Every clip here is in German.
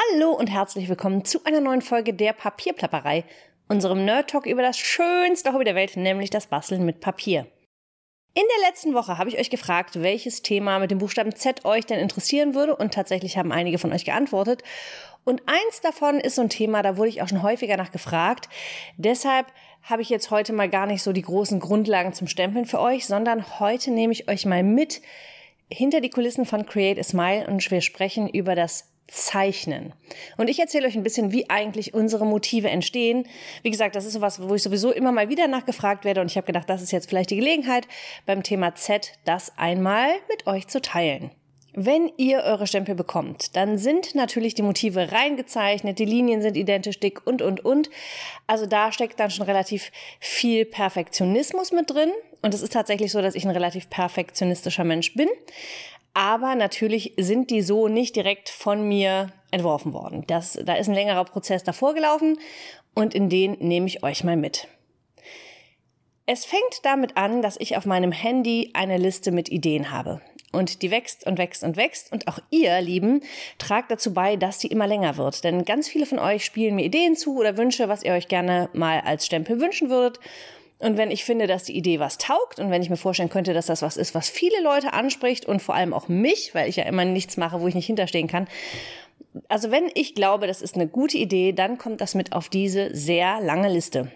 Hallo und herzlich willkommen zu einer neuen Folge der Papierplapperei, unserem Nerd Talk über das schönste Hobby der Welt, nämlich das Basteln mit Papier. In der letzten Woche habe ich euch gefragt, welches Thema mit dem Buchstaben Z euch denn interessieren würde und tatsächlich haben einige von euch geantwortet. Und eins davon ist so ein Thema, da wurde ich auch schon häufiger nach gefragt. Deshalb habe ich jetzt heute mal gar nicht so die großen Grundlagen zum Stempeln für euch, sondern heute nehme ich euch mal mit hinter die Kulissen von Create a Smile und wir sprechen über das Zeichnen. Und ich erzähle euch ein bisschen, wie eigentlich unsere Motive entstehen. Wie gesagt, das ist sowas, wo ich sowieso immer mal wieder nachgefragt werde und ich habe gedacht, das ist jetzt vielleicht die Gelegenheit, beim Thema Z das einmal mit euch zu teilen. Wenn ihr eure Stempel bekommt, dann sind natürlich die Motive reingezeichnet, die Linien sind identisch dick und, und, und. Also da steckt dann schon relativ viel Perfektionismus mit drin. Und es ist tatsächlich so, dass ich ein relativ perfektionistischer Mensch bin. Aber natürlich sind die so nicht direkt von mir entworfen worden. Das, da ist ein längerer Prozess davor gelaufen und in den nehme ich euch mal mit. Es fängt damit an, dass ich auf meinem Handy eine Liste mit Ideen habe. Und die wächst und wächst und wächst. Und auch ihr, Lieben, tragt dazu bei, dass die immer länger wird. Denn ganz viele von euch spielen mir Ideen zu oder Wünsche, was ihr euch gerne mal als Stempel wünschen würdet. Und wenn ich finde, dass die Idee was taugt und wenn ich mir vorstellen könnte, dass das was ist, was viele Leute anspricht und vor allem auch mich, weil ich ja immer nichts mache, wo ich nicht hinterstehen kann. Also wenn ich glaube, das ist eine gute Idee, dann kommt das mit auf diese sehr lange Liste.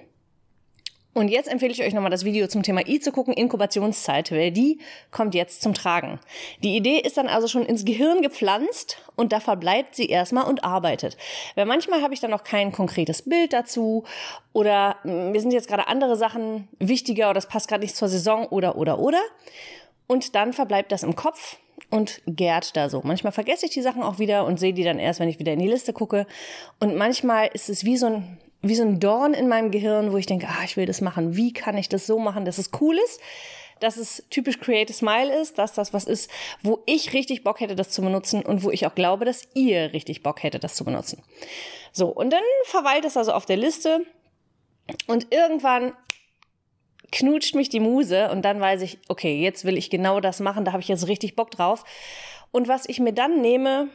Und jetzt empfehle ich euch nochmal das Video zum Thema I zu gucken, Inkubationszeit, weil die kommt jetzt zum Tragen. Die Idee ist dann also schon ins Gehirn gepflanzt und da verbleibt sie erstmal und arbeitet. Weil manchmal habe ich dann noch kein konkretes Bild dazu oder hm, mir sind jetzt gerade andere Sachen wichtiger oder das passt gerade nicht zur Saison oder oder oder. Und dann verbleibt das im Kopf und gärt da so. Manchmal vergesse ich die Sachen auch wieder und sehe die dann erst, wenn ich wieder in die Liste gucke. Und manchmal ist es wie so ein wie so ein Dorn in meinem Gehirn, wo ich denke, ah, ich will das machen. Wie kann ich das so machen, dass es cool ist? Dass es typisch Creative Smile ist, dass das was ist, wo ich richtig Bock hätte, das zu benutzen und wo ich auch glaube, dass ihr richtig Bock hättet, das zu benutzen. So, und dann verweilt es also auf der Liste und irgendwann knutscht mich die Muse und dann weiß ich, okay, jetzt will ich genau das machen, da habe ich jetzt richtig Bock drauf. Und was ich mir dann nehme,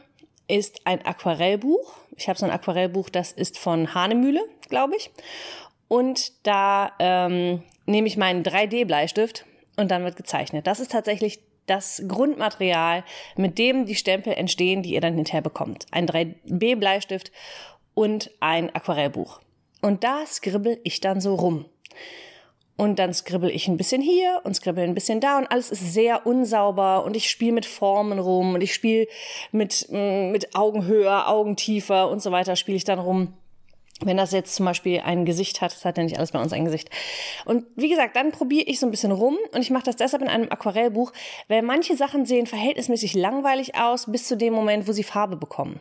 ist ein Aquarellbuch. Ich habe so ein Aquarellbuch, das ist von Hahnemühle, glaube ich. Und da ähm, nehme ich meinen 3D-Bleistift und dann wird gezeichnet. Das ist tatsächlich das Grundmaterial, mit dem die Stempel entstehen, die ihr dann hinterher bekommt. Ein 3B-Bleistift und ein Aquarellbuch. Und da skribbel ich dann so rum. Und dann skribbel ich ein bisschen hier und skribbel ein bisschen da und alles ist sehr unsauber und ich spiele mit Formen rum und ich spiele mit, mm, mit Augenhöhe, Augentiefer und so weiter spiele ich dann rum. Wenn das jetzt zum Beispiel ein Gesicht hat, das hat ja nicht alles bei uns ein Gesicht. Und wie gesagt, dann probiere ich so ein bisschen rum und ich mache das deshalb in einem Aquarellbuch, weil manche Sachen sehen verhältnismäßig langweilig aus bis zu dem Moment, wo sie Farbe bekommen.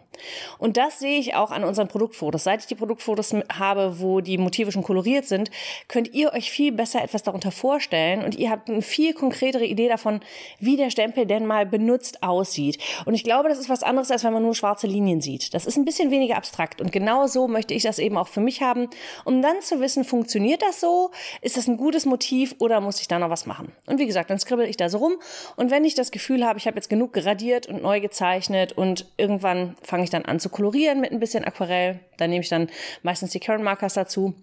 Und das sehe ich auch an unseren Produktfotos. Seit ich die Produktfotos habe, wo die Motive schon koloriert sind, könnt ihr euch viel besser etwas darunter vorstellen und ihr habt eine viel konkretere Idee davon, wie der Stempel denn mal benutzt aussieht. Und ich glaube, das ist was anderes, als wenn man nur schwarze Linien sieht. Das ist ein bisschen weniger abstrakt und genau so möchte ich das eben eben auch für mich haben, um dann zu wissen, funktioniert das so? Ist das ein gutes Motiv oder muss ich da noch was machen? Und wie gesagt, dann skribbel ich da so rum und wenn ich das Gefühl habe, ich habe jetzt genug geradiert und neu gezeichnet und irgendwann fange ich dann an zu kolorieren mit ein bisschen Aquarell, dann nehme ich dann meistens die Current Markers dazu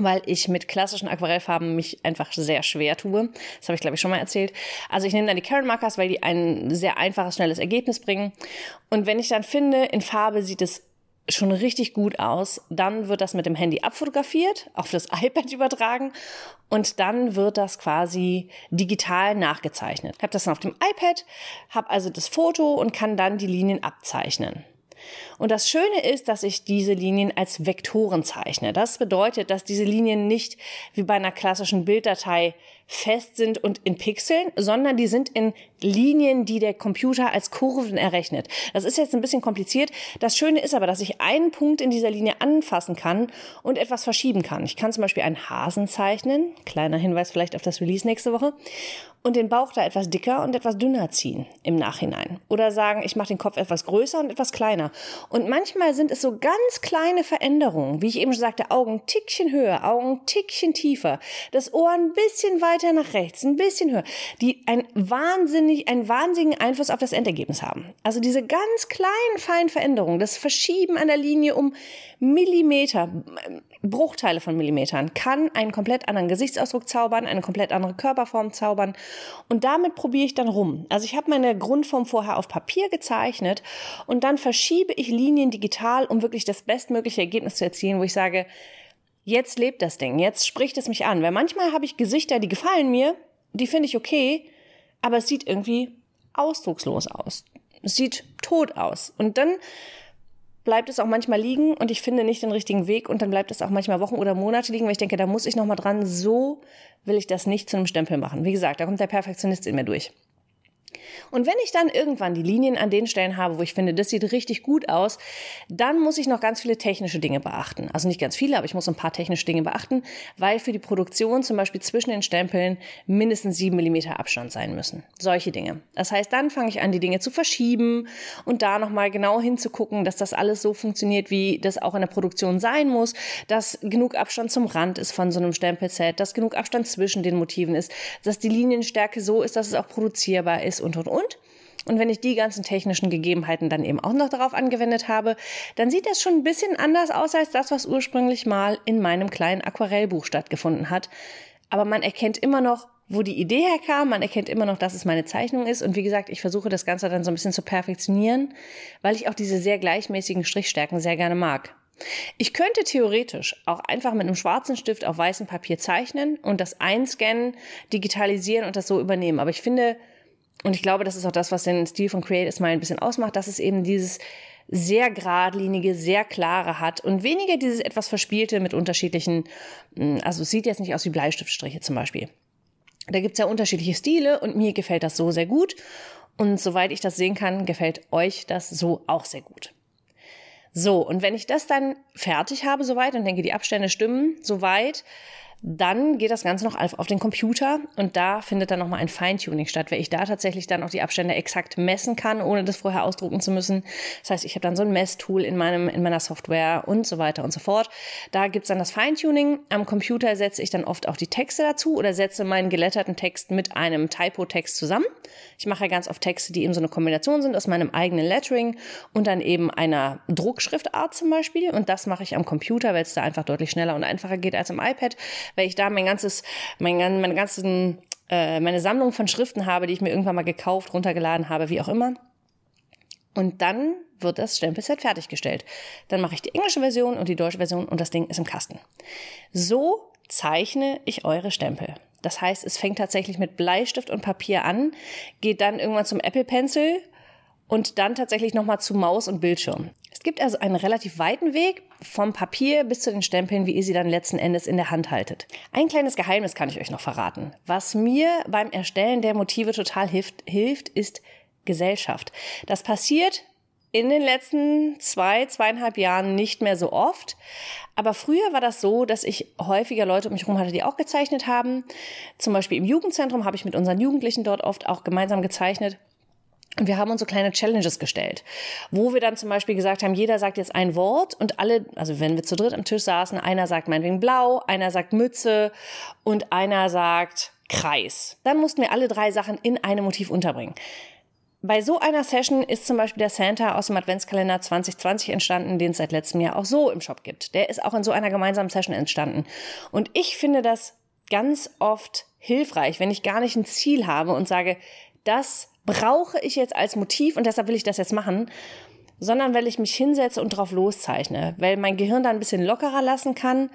weil ich mit klassischen Aquarellfarben mich einfach sehr schwer tue. Das habe ich, glaube ich, schon mal erzählt. Also ich nehme dann die Karen Markers, weil die ein sehr einfaches, schnelles Ergebnis bringen. Und wenn ich dann finde, in Farbe sieht es schon richtig gut aus. Dann wird das mit dem Handy abfotografiert, auf das iPad übertragen und dann wird das quasi digital nachgezeichnet. Ich habe das dann auf dem iPad, habe also das Foto und kann dann die Linien abzeichnen. Und das Schöne ist, dass ich diese Linien als Vektoren zeichne. Das bedeutet, dass diese Linien nicht wie bei einer klassischen Bilddatei fest sind und in Pixeln, sondern die sind in Linien, die der Computer als Kurven errechnet. Das ist jetzt ein bisschen kompliziert. Das Schöne ist aber, dass ich einen Punkt in dieser Linie anfassen kann und etwas verschieben kann. Ich kann zum Beispiel einen Hasen zeichnen. Kleiner Hinweis vielleicht auf das Release nächste Woche und den Bauch da etwas dicker und etwas dünner ziehen im Nachhinein. Oder sagen, ich mache den Kopf etwas größer und etwas kleiner. Und manchmal sind es so ganz kleine Veränderungen, wie ich eben schon sagte, Augen ein Tickchen höher, Augen ein Tickchen tiefer, das Ohr ein bisschen weiter weiter nach rechts, ein bisschen höher, die ein wahnsinnig, einen wahnsinnigen Einfluss auf das Endergebnis haben. Also diese ganz kleinen, feinen Veränderungen, das Verschieben an der Linie um Millimeter, Bruchteile von Millimetern, kann einen komplett anderen Gesichtsausdruck zaubern, eine komplett andere Körperform zaubern. Und damit probiere ich dann rum. Also ich habe meine Grundform vorher auf Papier gezeichnet und dann verschiebe ich Linien digital, um wirklich das bestmögliche Ergebnis zu erzielen, wo ich sage, jetzt lebt das Ding, jetzt spricht es mich an. Weil manchmal habe ich Gesichter, die gefallen mir, die finde ich okay, aber es sieht irgendwie ausdruckslos aus. Es sieht tot aus. Und dann bleibt es auch manchmal liegen und ich finde nicht den richtigen Weg und dann bleibt es auch manchmal Wochen oder Monate liegen, weil ich denke, da muss ich noch mal dran. So will ich das nicht zu einem Stempel machen. Wie gesagt, da kommt der Perfektionist in mir durch. Und wenn ich dann irgendwann die Linien an den Stellen habe, wo ich finde, das sieht richtig gut aus, dann muss ich noch ganz viele technische Dinge beachten. Also nicht ganz viele, aber ich muss ein paar technische Dinge beachten, weil für die Produktion zum Beispiel zwischen den Stempeln mindestens sieben Millimeter Abstand sein müssen. Solche Dinge. Das heißt, dann fange ich an, die Dinge zu verschieben und da nochmal genau hinzugucken, dass das alles so funktioniert, wie das auch in der Produktion sein muss, dass genug Abstand zum Rand ist von so einem Stempelset, dass genug Abstand zwischen den Motiven ist, dass die Linienstärke so ist, dass es auch produzierbar ist und, und, und. Und wenn ich die ganzen technischen Gegebenheiten dann eben auch noch darauf angewendet habe, dann sieht das schon ein bisschen anders aus als das, was ursprünglich mal in meinem kleinen Aquarellbuch stattgefunden hat. Aber man erkennt immer noch, wo die Idee herkam, man erkennt immer noch, dass es meine Zeichnung ist. Und wie gesagt, ich versuche das Ganze dann so ein bisschen zu perfektionieren, weil ich auch diese sehr gleichmäßigen Strichstärken sehr gerne mag. Ich könnte theoretisch auch einfach mit einem schwarzen Stift auf weißem Papier zeichnen und das einscannen, digitalisieren und das so übernehmen. Aber ich finde, und ich glaube, das ist auch das, was den Stil von Create Smile ein bisschen ausmacht, dass es eben dieses sehr geradlinige, sehr klare hat und weniger dieses etwas verspielte mit unterschiedlichen, hm, also es sieht jetzt nicht aus wie Bleistiftstriche zum Beispiel. Da gibt's ja unterschiedliche Stile und mir gefällt das so sehr gut. Und soweit ich das sehen kann, gefällt euch das so auch sehr gut. So, und wenn ich das dann fertig habe soweit und denke, die Abstände stimmen soweit, dann geht das Ganze noch auf den Computer und da findet dann nochmal ein Feintuning statt, weil ich da tatsächlich dann auch die Abstände exakt messen kann, ohne das vorher ausdrucken zu müssen. Das heißt, ich habe dann so ein Messtool in, meinem, in meiner Software und so weiter und so fort. Da gibt's dann das Feintuning. Am Computer setze ich dann oft auch die Texte dazu oder setze meinen geletterten Text mit einem Typo-Text zusammen. Ich mache ganz oft Texte, die eben so eine Kombination sind aus meinem eigenen Lettering und dann eben einer Druckschriftart zum Beispiel. Und das mache ich am Computer, weil es da einfach deutlich schneller und einfacher geht als am iPad weil ich da mein ganzes, mein, meine ganzen, äh, meine Sammlung von Schriften habe, die ich mir irgendwann mal gekauft, runtergeladen habe, wie auch immer. Und dann wird das Stempelset fertiggestellt. Dann mache ich die englische Version und die deutsche Version und das Ding ist im Kasten. So zeichne ich eure Stempel. Das heißt, es fängt tatsächlich mit Bleistift und Papier an, geht dann irgendwann zum Apple Pencil und dann tatsächlich nochmal zu Maus und Bildschirm. Es gibt also einen relativ weiten Weg vom Papier bis zu den Stempeln, wie ihr sie dann letzten Endes in der Hand haltet. Ein kleines Geheimnis kann ich euch noch verraten. Was mir beim Erstellen der Motive total hilft, hilft ist Gesellschaft. Das passiert in den letzten zwei, zweieinhalb Jahren nicht mehr so oft. Aber früher war das so, dass ich häufiger Leute um mich herum hatte, die auch gezeichnet haben. Zum Beispiel im Jugendzentrum habe ich mit unseren Jugendlichen dort oft auch gemeinsam gezeichnet. Und wir haben uns so kleine Challenges gestellt, wo wir dann zum Beispiel gesagt haben, jeder sagt jetzt ein Wort und alle, also wenn wir zu dritt am Tisch saßen, einer sagt meinetwegen blau, einer sagt Mütze und einer sagt Kreis. Dann mussten wir alle drei Sachen in einem Motiv unterbringen. Bei so einer Session ist zum Beispiel der Santa aus dem Adventskalender 2020 entstanden, den es seit letztem Jahr auch so im Shop gibt. Der ist auch in so einer gemeinsamen Session entstanden. Und ich finde das ganz oft hilfreich, wenn ich gar nicht ein Ziel habe und sage, das brauche ich jetzt als Motiv und deshalb will ich das jetzt machen, sondern weil ich mich hinsetze und drauf loszeichne, weil mein Gehirn da ein bisschen lockerer lassen kann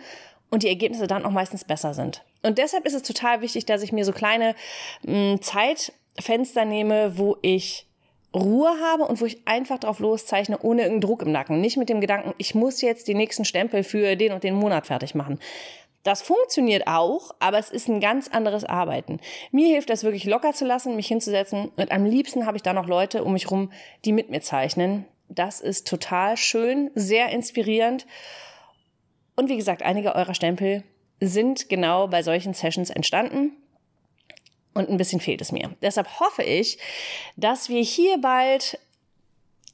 und die Ergebnisse dann auch meistens besser sind. Und deshalb ist es total wichtig, dass ich mir so kleine mh, hm, Zeitfenster nehme, wo ich Ruhe habe und wo ich einfach drauf loszeichne, ohne irgendeinen Druck im Nacken. Nicht mit dem Gedanken, ich muss jetzt die nächsten Stempel für den und den Monat fertig machen. Das funktioniert auch, aber es ist ein ganz anderes Arbeiten. Mir hilft das wirklich locker zu lassen, mich hinzusetzen und am liebsten habe ich da noch Leute um mich rum, die mit mir zeichnen. Das ist total schön, sehr inspirierend. Und wie gesagt, einige eurer Stempel sind genau bei solchen Sessions entstanden. Und ein bisschen fehlt es mir. Deshalb hoffe ich, dass wir hier bald,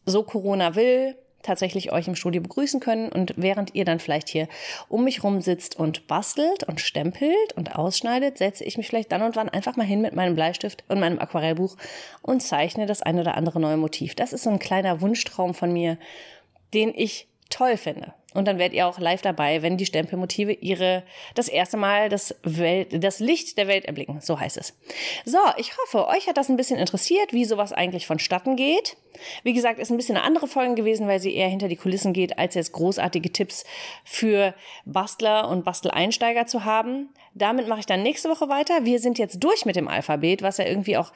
so Corona will, tatsächlich euch im Studio begrüßen können und während ihr dann vielleicht hier um mich rum sitzt und bastelt und stempelt und ausschneidet, setze ich mich vielleicht dann und wann einfach mal hin mit meinem Bleistift und meinem Aquarellbuch und zeichne das ein oder andere neue Motiv. Das ist so ein kleiner Wunschtraum von mir, den ich toll finde. Und dann werdet ihr auch live dabei, wenn die Stempelmotive ihre das erste Mal das, Welt, das Licht der Welt erblicken. So heißt es. So, ich hoffe, euch hat das ein bisschen interessiert, wie sowas eigentlich vonstatten geht. Wie gesagt, ist ein bisschen eine andere Folge gewesen, weil sie eher hinter die Kulissen geht, als jetzt großartige Tipps für Bastler und Basteleinsteiger zu haben. Damit mache ich dann nächste Woche weiter. Wir sind jetzt durch mit dem Alphabet, was ja irgendwie auch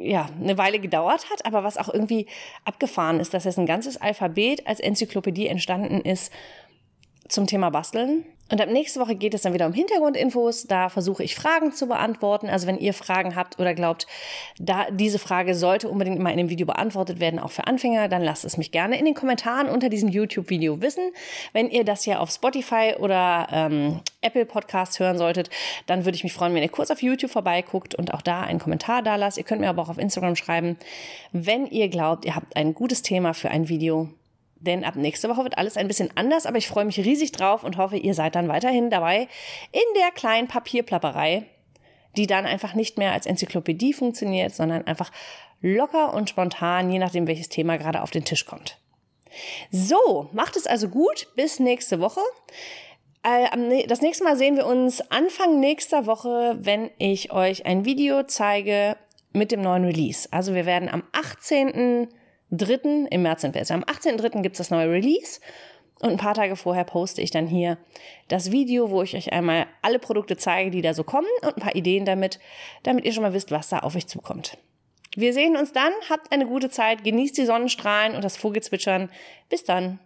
ja, eine Weile gedauert hat, aber was auch irgendwie abgefahren ist, dass jetzt ein ganzes Alphabet als Enzyklopädie entstanden ist zum Thema Basteln. Und ab nächste Woche geht es dann wieder um Hintergrundinfos. Da versuche ich Fragen zu beantworten. Also wenn ihr Fragen habt oder glaubt, da diese Frage sollte unbedingt mal in dem Video beantwortet werden, auch für Anfänger, dann lasst es mich gerne in den Kommentaren unter diesem YouTube-Video wissen. Wenn ihr das hier auf Spotify oder ähm, Apple Podcasts hören solltet, dann würde ich mich freuen, wenn ihr kurz auf YouTube vorbeiguckt und auch da einen Kommentar da lasst. Ihr könnt mir aber auch auf Instagram schreiben, wenn ihr glaubt, ihr habt ein gutes Thema für ein Video, denn ab nächste Woche wird alles ein bisschen anders, aber ich freue mich riesig drauf und hoffe, ihr seid dann weiterhin dabei in der kleinen Papierplapperei, die dann einfach nicht mehr als Enzyklopädie funktioniert, sondern einfach locker und spontan, je nachdem, welches Thema gerade auf den Tisch kommt. So, macht es also gut. Bis nächste Woche. Äh, das nächste Mal sehen wir uns Anfang nächster Woche, wenn ich euch ein Video zeige mit dem neuen Release. Also wir werden am 18. 3. im März sind wir jetzt. Am 18.3. gibt es das neue Release. Und ein paar Tage vorher poste ich dann hier das Video, wo ich euch einmal alle Produkte zeige, die da so kommen und ein paar Ideen damit, damit ihr schon mal wisst, was da auf euch zukommt. Wir sehen uns dann, habt eine gute Zeit, genießt die Sonnenstrahlen und das Vogelzwitschern. Bis dann.